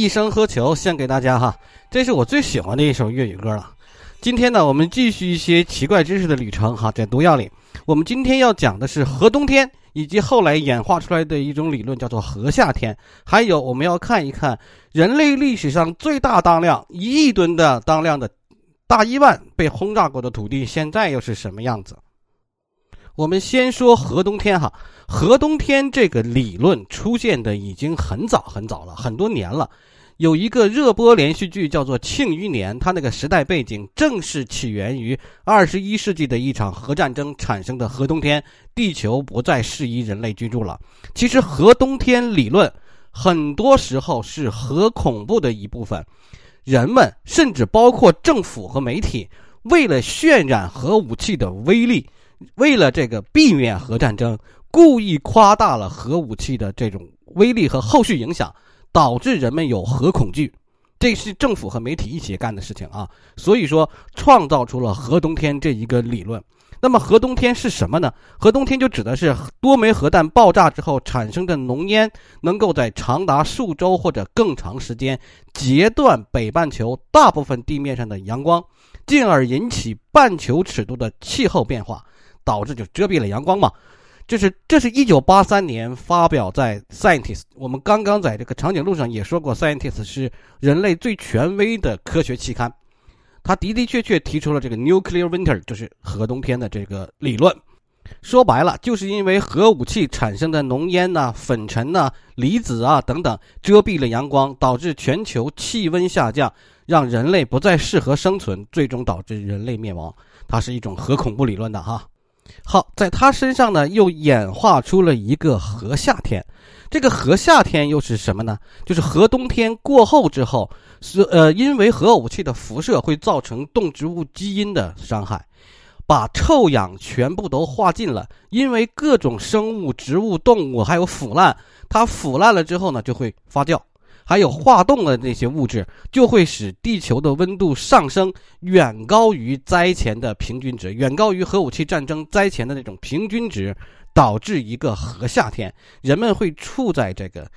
一生何求献给大家哈，这是我最喜欢的一首粤语歌了。今天呢，我们继续一些奇怪知识的旅程哈，在毒药里，我们今天要讲的是核冬天，以及后来演化出来的一种理论，叫做核夏天。还有，我们要看一看人类历史上最大当量一亿吨的当量的大伊万被轰炸过的土地，现在又是什么样子？我们先说核冬天哈，核冬天这个理论出现的已经很早很早了，很多年了。有一个热播连续剧叫做《庆余年》，它那个时代背景正是起源于二十一世纪的一场核战争产生的核冬天，地球不再适宜人类居住了。其实核冬天理论很多时候是核恐怖的一部分，人们甚至包括政府和媒体，为了渲染核武器的威力。为了这个避免核战争，故意夸大了核武器的这种威力和后续影响，导致人们有核恐惧。这是政府和媒体一起干的事情啊！所以说，创造出了核冬天这一个理论。那么，核冬天是什么呢？核冬天就指的是多枚核弹爆炸之后产生的浓烟，能够在长达数周或者更长时间截断北半球大部分地面上的阳光，进而引起半球尺度的气候变化。导致就遮蔽了阳光嘛，这是这是一九八三年发表在《Scientist》，我们刚刚在这个长颈鹿上也说过，《Scientist》是人类最权威的科学期刊，它的的确确提出了这个 “nuclear winter”，就是核冬天的这个理论。说白了，就是因为核武器产生的浓烟呐、粉尘呐、离子啊等等遮蔽了阳光，导致全球气温下降，让人类不再适合生存，最终导致人类灭亡。它是一种核恐怖理论的哈。好，在他身上呢，又演化出了一个核夏天。这个核夏天又是什么呢？就是核冬天过后之后，是呃，因为核武器的辐射会造成动植物基因的伤害，把臭氧全部都化尽了。因为各种生物、植物、动物还有腐烂，它腐烂了之后呢，就会发酵。还有化冻的那些物质，就会使地球的温度上升，远高于灾前的平均值，远高于核武器战争灾前的那种平均值，导致一个核夏天，人们会处在这个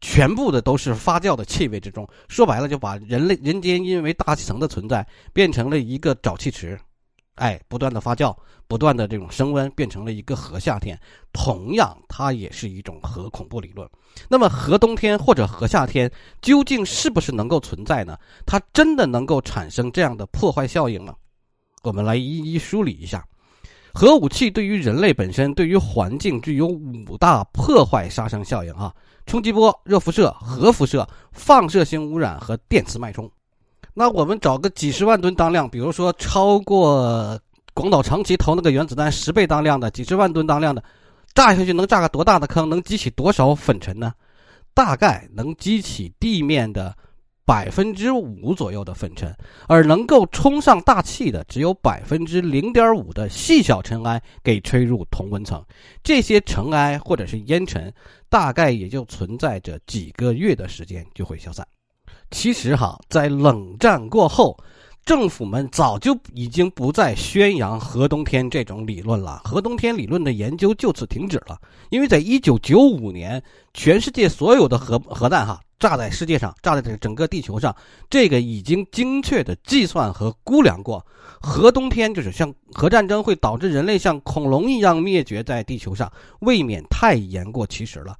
全部的都是发酵的气味之中。说白了，就把人类人间因为大气层的存在，变成了一个沼气池。哎，不断的发酵，不断的这种升温，变成了一个核夏天。同样，它也是一种核恐怖理论。那么，核冬天或者核夏天究竟是不是能够存在呢？它真的能够产生这样的破坏效应吗？我们来一一梳理一下。核武器对于人类本身、对于环境具有五大破坏杀伤效应啊：冲击波、热辐射、核辐射、放射性污染和电磁脉冲。那我们找个几十万吨当量，比如说超过广岛长崎投那个原子弹十倍当量的几十万吨当量的，炸下去能炸个多大的坑？能激起多少粉尘呢？大概能激起地面的百分之五左右的粉尘，而能够冲上大气的只有百分之零点五的细小尘埃给吹入同温层。这些尘埃或者是烟尘，大概也就存在着几个月的时间就会消散。其实哈，在冷战过后，政府们早就已经不再宣扬核冬天这种理论了。核冬天理论的研究就此停止了，因为在一九九五年，全世界所有的核核弹哈炸在世界上，炸在这整个地球上，这个已经精确的计算和估量过。核冬天就是像核战争会导致人类像恐龙一样灭绝在地球上，未免太言过其实了。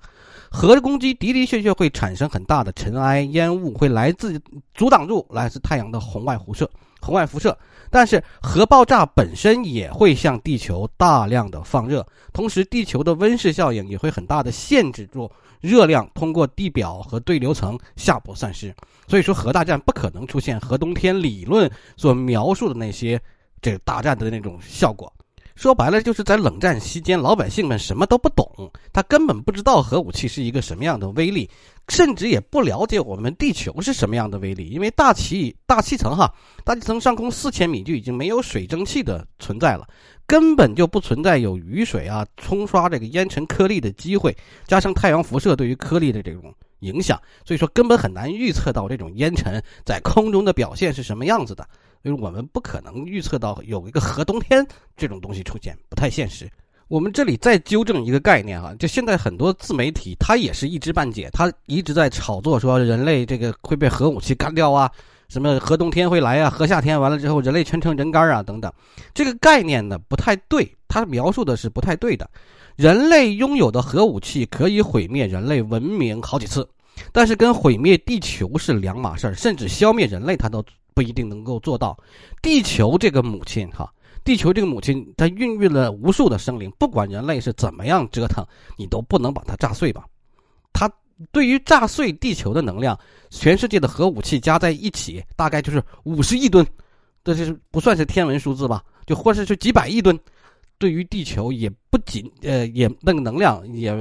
核攻击的的确确会产生很大的尘埃烟雾，会来自阻挡住来自太阳的红外辐射、红外辐射。但是核爆炸本身也会向地球大量的放热，同时地球的温室效应也会很大的限制住热量通过地表和对流层下部散失。所以说，核大战不可能出现核冬天理论所描述的那些这个大战的那种效果。说白了，就是在冷战期间，老百姓们什么都不懂，他根本不知道核武器是一个什么样的威力，甚至也不了解我们地球是什么样的威力。因为大气大气层哈，大气层上空四千米就已经没有水蒸气的存在了，根本就不存在有雨水啊冲刷这个烟尘颗粒的机会。加上太阳辐射对于颗粒的这种影响，所以说根本很难预测到这种烟尘在空中的表现是什么样子的。因为我们不可能预测到有一个核冬天这种东西出现，不太现实。我们这里再纠正一个概念哈，就现在很多自媒体，他也是一知半解，他一直在炒作说人类这个会被核武器干掉啊，什么核冬天会来啊，核夏天完了之后人类全成人干啊等等，这个概念呢不太对，他描述的是不太对的。人类拥有的核武器可以毁灭人类文明好几次，但是跟毁灭地球是两码事儿，甚至消灭人类他都不一定能够做到。地球这个母亲哈。地球这个母亲，它孕育了无数的生灵，不管人类是怎么样折腾，你都不能把它炸碎吧？它对于炸碎地球的能量，全世界的核武器加在一起，大概就是五十亿吨，这是不算是天文数字吧？就或者是几百亿吨，对于地球也不仅呃也那个能量也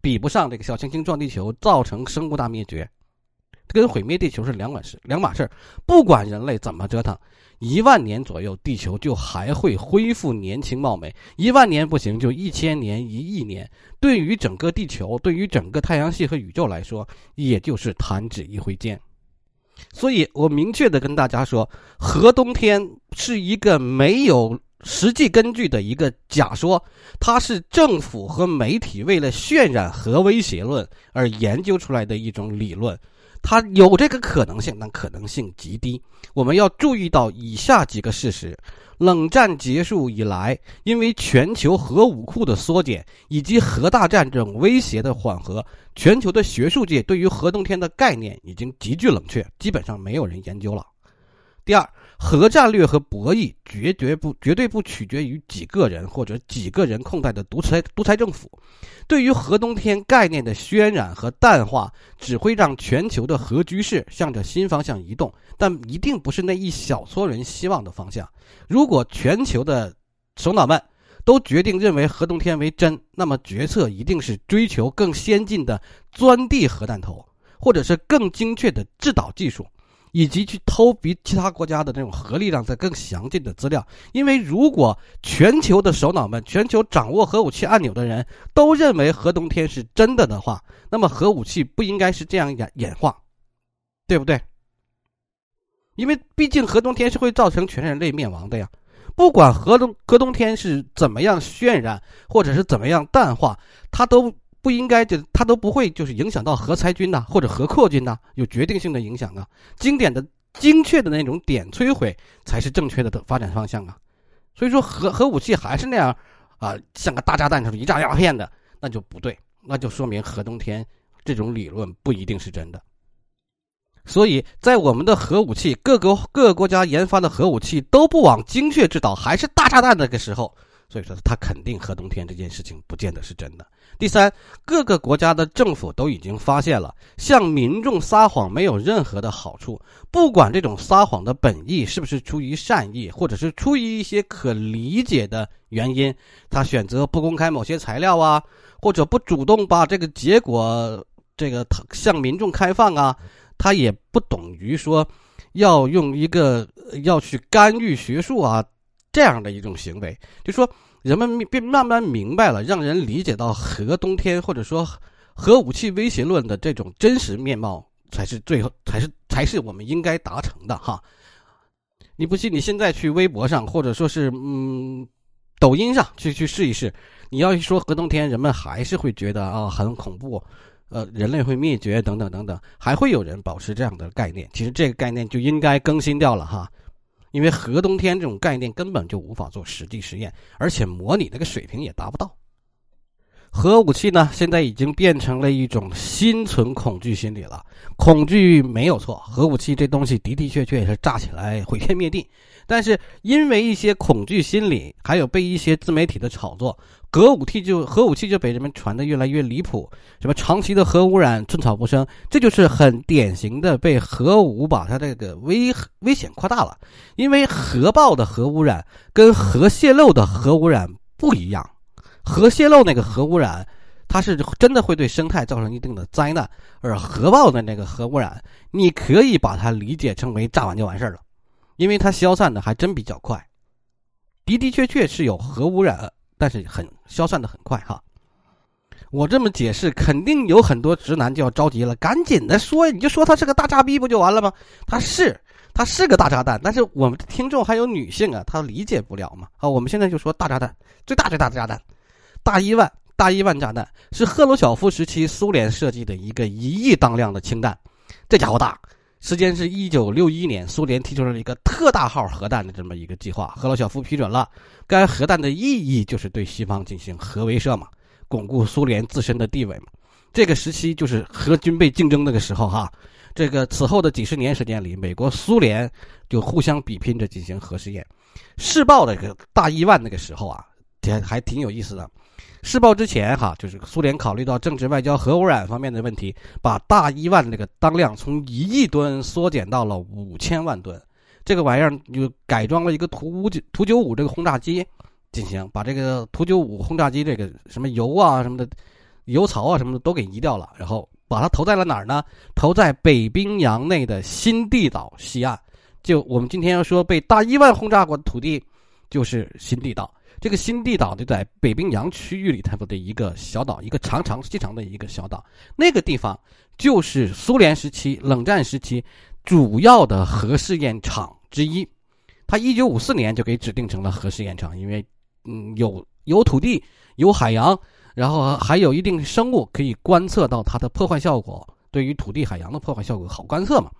比不上这个小行星撞地球造成生物大灭绝，跟毁灭地球是两码事，两码事不管人类怎么折腾。一万年左右，地球就还会恢复年轻貌美；一万年不行，就一千年、一亿年。对于整个地球，对于整个太阳系和宇宙来说，也就是弹指一挥间。所以我明确的跟大家说，核冬天是一个没有实际根据的一个假说，它是政府和媒体为了渲染核威胁论而研究出来的一种理论。它有这个可能性，但可能性极低。我们要注意到以下几个事实：冷战结束以来，因为全球核武库的缩减以及核大战这种威胁的缓和，全球的学术界对于核冬天的概念已经急剧冷却，基本上没有人研究了。第二。核战略和博弈绝绝不绝对不取决于几个人或者几个人控制的独裁独裁政府。对于核冬天概念的渲染和淡化，只会让全球的核局势向着新方向移动，但一定不是那一小撮人希望的方向。如果全球的首脑们都决定认为核冬天为真，那么决策一定是追求更先进的钻地核弹头，或者是更精确的制导技术。以及去偷比其他国家的那种核力量在更详尽的资料，因为如果全球的首脑们、全球掌握核武器按钮的人都认为核冬天是真的的话，那么核武器不应该是这样演演化，对不对？因为毕竟核冬天是会造成全人类灭亡的呀。不管核冬核冬天是怎么样渲染，或者是怎么样淡化，它都。不应该就它都不会就是影响到核裁军呐，或者核扩军呐，有决定性的影响啊。经典的、精确的那种点摧毁才是正确的发展方向啊。所以说核核武器还是那样啊，像个大炸弹似的，一炸鸦片的，那就不对，那就说明核冬天这种理论不一定是真的。所以在我们的核武器，各个各个国家研发的核武器都不往精确制导，还是大炸弹那个时候。所以说，他肯定核冬天这件事情不见得是真的。第三，各个国家的政府都已经发现了，向民众撒谎没有任何的好处。不管这种撒谎的本意是不是出于善意，或者是出于一些可理解的原因，他选择不公开某些材料啊，或者不主动把这个结果这个向民众开放啊，他也不等于说要用一个要去干预学术啊。这样的一种行为，就说人们便慢慢明白了，让人理解到核冬天或者说核武器威胁论的这种真实面貌，才是最后才是才是我们应该达成的哈。你不信，你现在去微博上或者说是嗯抖音上去去试一试，你要一说核冬天，人们还是会觉得啊很恐怖，呃人类会灭绝等等等等，还会有人保持这样的概念。其实这个概念就应该更新掉了哈。因为核冬天这种概念根本就无法做实际实验，而且模拟那个水平也达不到。核武器呢，现在已经变成了一种心存恐惧心理了。恐惧没有错，核武器这东西的的确确是炸起来毁天灭地。但是因为一些恐惧心理，还有被一些自媒体的炒作。核武器就核武器就被人们传的越来越离谱，什么长期的核污染寸草不生，这就是很典型的被核武把它这个危危险扩大了。因为核爆的核污染跟核泄漏的核污染不一样，核泄漏那个核污染，它是真的会对生态造成一定的灾难，而核爆的那个核污染，你可以把它理解成为炸完就完事儿了，因为它消散的还真比较快，的的确确是有核污染。但是很消散的很快哈，我这么解释，肯定有很多直男就要着急了，赶紧的说，你就说他是个大渣逼不就完了吗？他是，他是个大炸弹，但是我们的听众还有女性啊，他理解不了嘛。好，我们现在就说大炸弹，最大最大的炸弹，大伊万大伊万炸弹是赫鲁晓夫时期苏联设计的一个一亿当量的氢弹，这家伙大。时间是一九六一年，苏联提出了一个特大号核弹的这么一个计划，赫鲁晓夫批准了。该核弹的意义就是对西方进行核威慑嘛，巩固苏联自身的地位嘛。这个时期就是核军备竞争那个时候哈。这个此后的几十年时间里，美国、苏联就互相比拼着进行核试验。试爆那个大伊万那个时候啊，还还挺有意思的。试爆之前哈，就是苏联考虑到政治、外交、核污染方面的问题，把大伊万那个当量从一亿吨缩减到了五千万吨。这个玩意儿就改装了一个图五九图九五这个轰炸机进行，把这个图九五轰炸机这个什么油啊什么的油槽啊什么的都给移掉了，然后。把它投在了哪儿呢？投在北冰洋内的新地岛西岸。就我们今天要说被大伊万轰炸过的土地，就是新地岛。这个新地岛就在北冰洋区域里头的一个小岛，一个长长细长的一个小岛。那个地方就是苏联时期冷战时期主要的核试验场之一。它一九五四年就给指定成了核试验场，因为嗯有有土地有海洋。然后还有一定生物可以观测到它的破坏效果，对于土地海洋的破坏效果好观测嘛？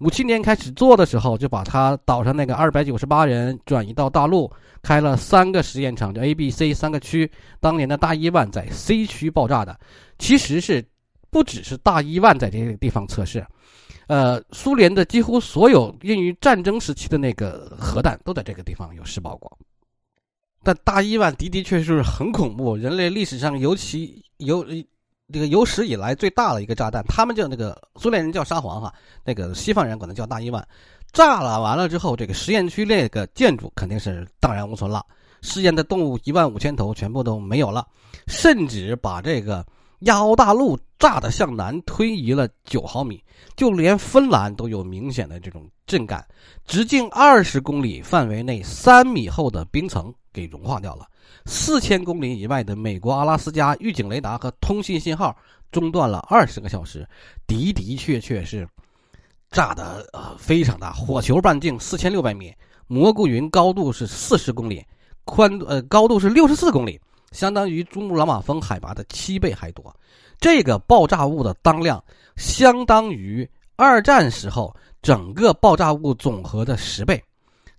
五七年开始做的时候，就把他岛上那个二百九十八人转移到大陆，开了三个实验场，就 A、B、C 三个区。当年的大伊万在 C 区爆炸的，其实是不只是大伊万在这个地方测试，呃，苏联的几乎所有用于战争时期的那个核弹都在这个地方有试爆过。但大伊万的的确是很恐怖，人类历史上尤其有这个有史以来最大的一个炸弹。他们叫那个苏联人叫沙皇哈，那个西方人管它叫大伊万。炸了完了之后，这个实验区那个建筑肯定是荡然无存了，试验的动物一万五千头全部都没有了，甚至把这个亚欧大陆炸的向南推移了九毫米，就连芬兰都有明显的这种震感，直径二十公里范围内三米厚的冰层。给融化掉了，四千公里以外的美国阿拉斯加预警雷达和通信信号中断了二十个小时，的的确确是炸的呃非常大，火球半径四千六百米，蘑菇云高度是四十公里，宽呃高度是六十四公里，相当于珠穆朗玛峰海拔的七倍还多。这个爆炸物的当量相当于二战时候整个爆炸物总和的十倍。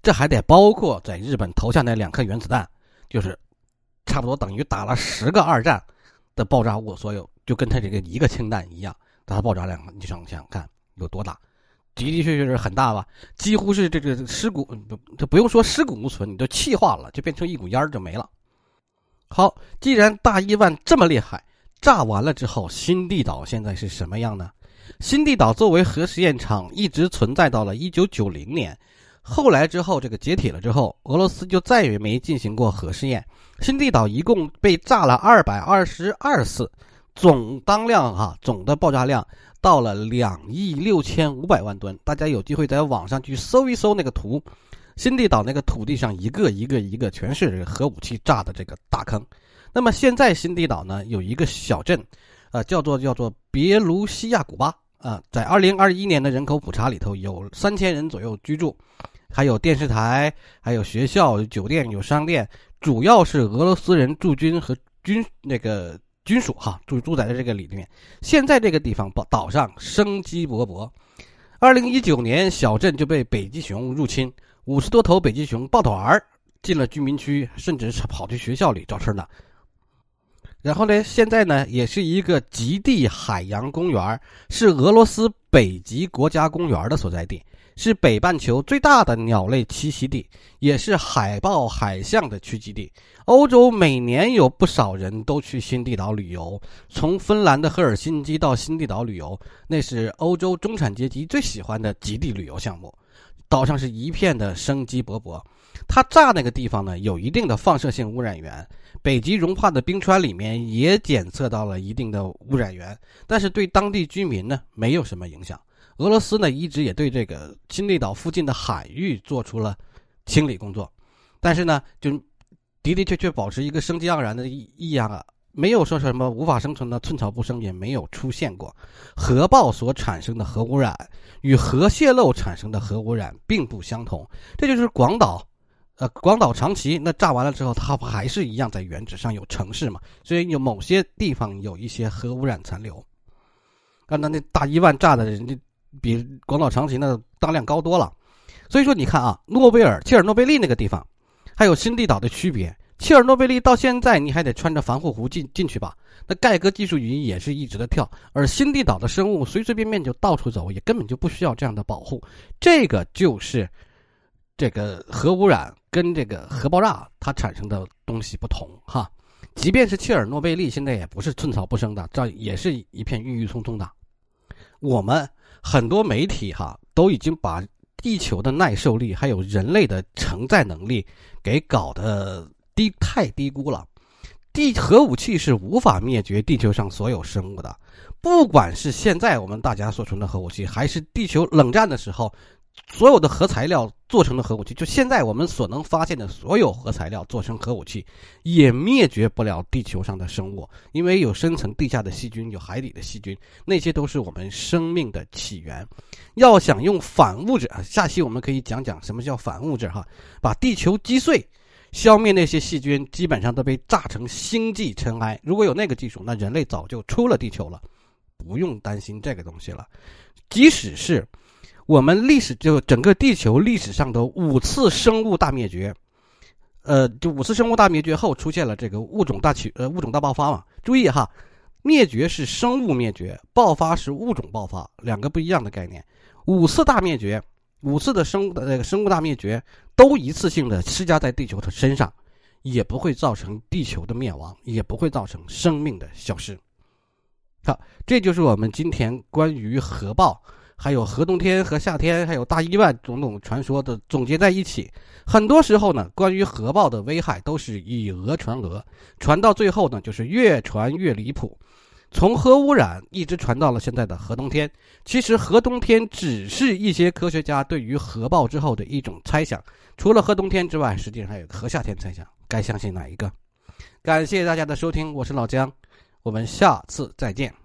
这还得包括在日本投下那两颗原子弹，就是差不多等于打了十个二战的爆炸物，所有就跟它这个一个氢弹一样，它的爆炸量，你想想看有多大？的的确确是很大吧？几乎是这个尸骨，这不用说尸骨无存，你都气化了，就变成一股烟就没了。好，既然大伊万这么厉害，炸完了之后，新地岛现在是什么样呢？新地岛作为核实验场，一直存在到了一九九零年。后来之后，这个解体了之后，俄罗斯就再也没进行过核试验。新地岛一共被炸了二百二十二次，总当量哈，总的爆炸量到了两亿六千五百万吨。大家有机会在网上去搜一搜那个图，新地岛那个土地上一个一个一个全是核武器炸的这个大坑。那么现在新地岛呢有一个小镇，呃，叫做叫做别卢西亚古巴啊，在二零二一年的人口普查里头有三千人左右居住。还有电视台，还有学校、有酒店、有商店，主要是俄罗斯人驻军和军那个军属哈住住在这个里面。现在这个地方岛岛上生机勃勃。二零一九年，小镇就被北极熊入侵，五十多头北极熊抱团儿进了居民区，甚至是跑去学校里找吃的。然后呢，现在呢，也是一个极地海洋公园，是俄罗斯北极国家公园的所在地。是北半球最大的鸟类栖息地，也是海豹、海象的聚集地。欧洲每年有不少人都去新地岛旅游，从芬兰的赫尔辛基到新地岛旅游，那是欧洲中产阶级最喜欢的极地旅游项目。岛上是一片的生机勃勃。它炸那个地方呢，有一定的放射性污染源，北极融化的冰川里面也检测到了一定的污染源，但是对当地居民呢，没有什么影响。俄罗斯呢，一直也对这个新地岛附近的海域做出了清理工作，但是呢，就的的确确保持一个生机盎然的异样啊没有说什么无法生存的寸草不生，也没有出现过。核爆所产生的核污染与核泄漏产生的核污染并不相同。这就是广岛，呃，广岛长崎那炸完了之后，它不还是一样在原址上有城市嘛？所以有某些地方有一些核污染残留。刚才那大一万炸的人家比广岛长崎那当量高多了。所以说，你看啊，诺贝尔切尔诺贝利那个地方，还有新地岛的区别。切尔诺贝利到现在你还得穿着防护服进进去吧？那盖哥技术仪也是一直的跳，而新地岛的生物随随便便就到处走，也根本就不需要这样的保护。这个就是这个核污染跟这个核爆炸它产生的东西不同哈。即便是切尔诺贝利，现在也不是寸草不生的，这也是一片郁郁葱葱的。我们很多媒体哈都已经把地球的耐受力还有人类的承载能力给搞得。低太低估了，地核武器是无法灭绝地球上所有生物的，不管是现在我们大家所存的核武器，还是地球冷战的时候所有的核材料做成的核武器，就现在我们所能发现的所有核材料做成核武器，也灭绝不了地球上的生物，因为有深层地下的细菌，有海底的细菌，那些都是我们生命的起源。要想用反物质啊，下期我们可以讲讲什么叫反物质哈，把地球击碎。消灭那些细菌，基本上都被炸成星际尘埃。如果有那个技术，那人类早就出了地球了，不用担心这个东西了。即使是我们历史就整个地球历史上的五次生物大灭绝，呃，就五次生物大灭绝后出现了这个物种大起呃物种大爆发嘛。注意哈，灭绝是生物灭绝，爆发是物种爆发，两个不一样的概念。五次大灭绝。五次的生物的那个生物大灭绝，都一次性的施加在地球的身上，也不会造成地球的灭亡，也不会造成生命的消失。好，这就是我们今天关于核爆、还有核冬天、和夏天、还有大意外种种传说的总结在一起。很多时候呢，关于核爆的危害都是以讹传讹，传到最后呢，就是越传越离谱。从核污染一直传到了现在的核冬天，其实核冬天只是一些科学家对于核爆之后的一种猜想。除了核冬天之外，实际上还有核夏天猜想，该相信哪一个？感谢大家的收听，我是老姜，我们下次再见。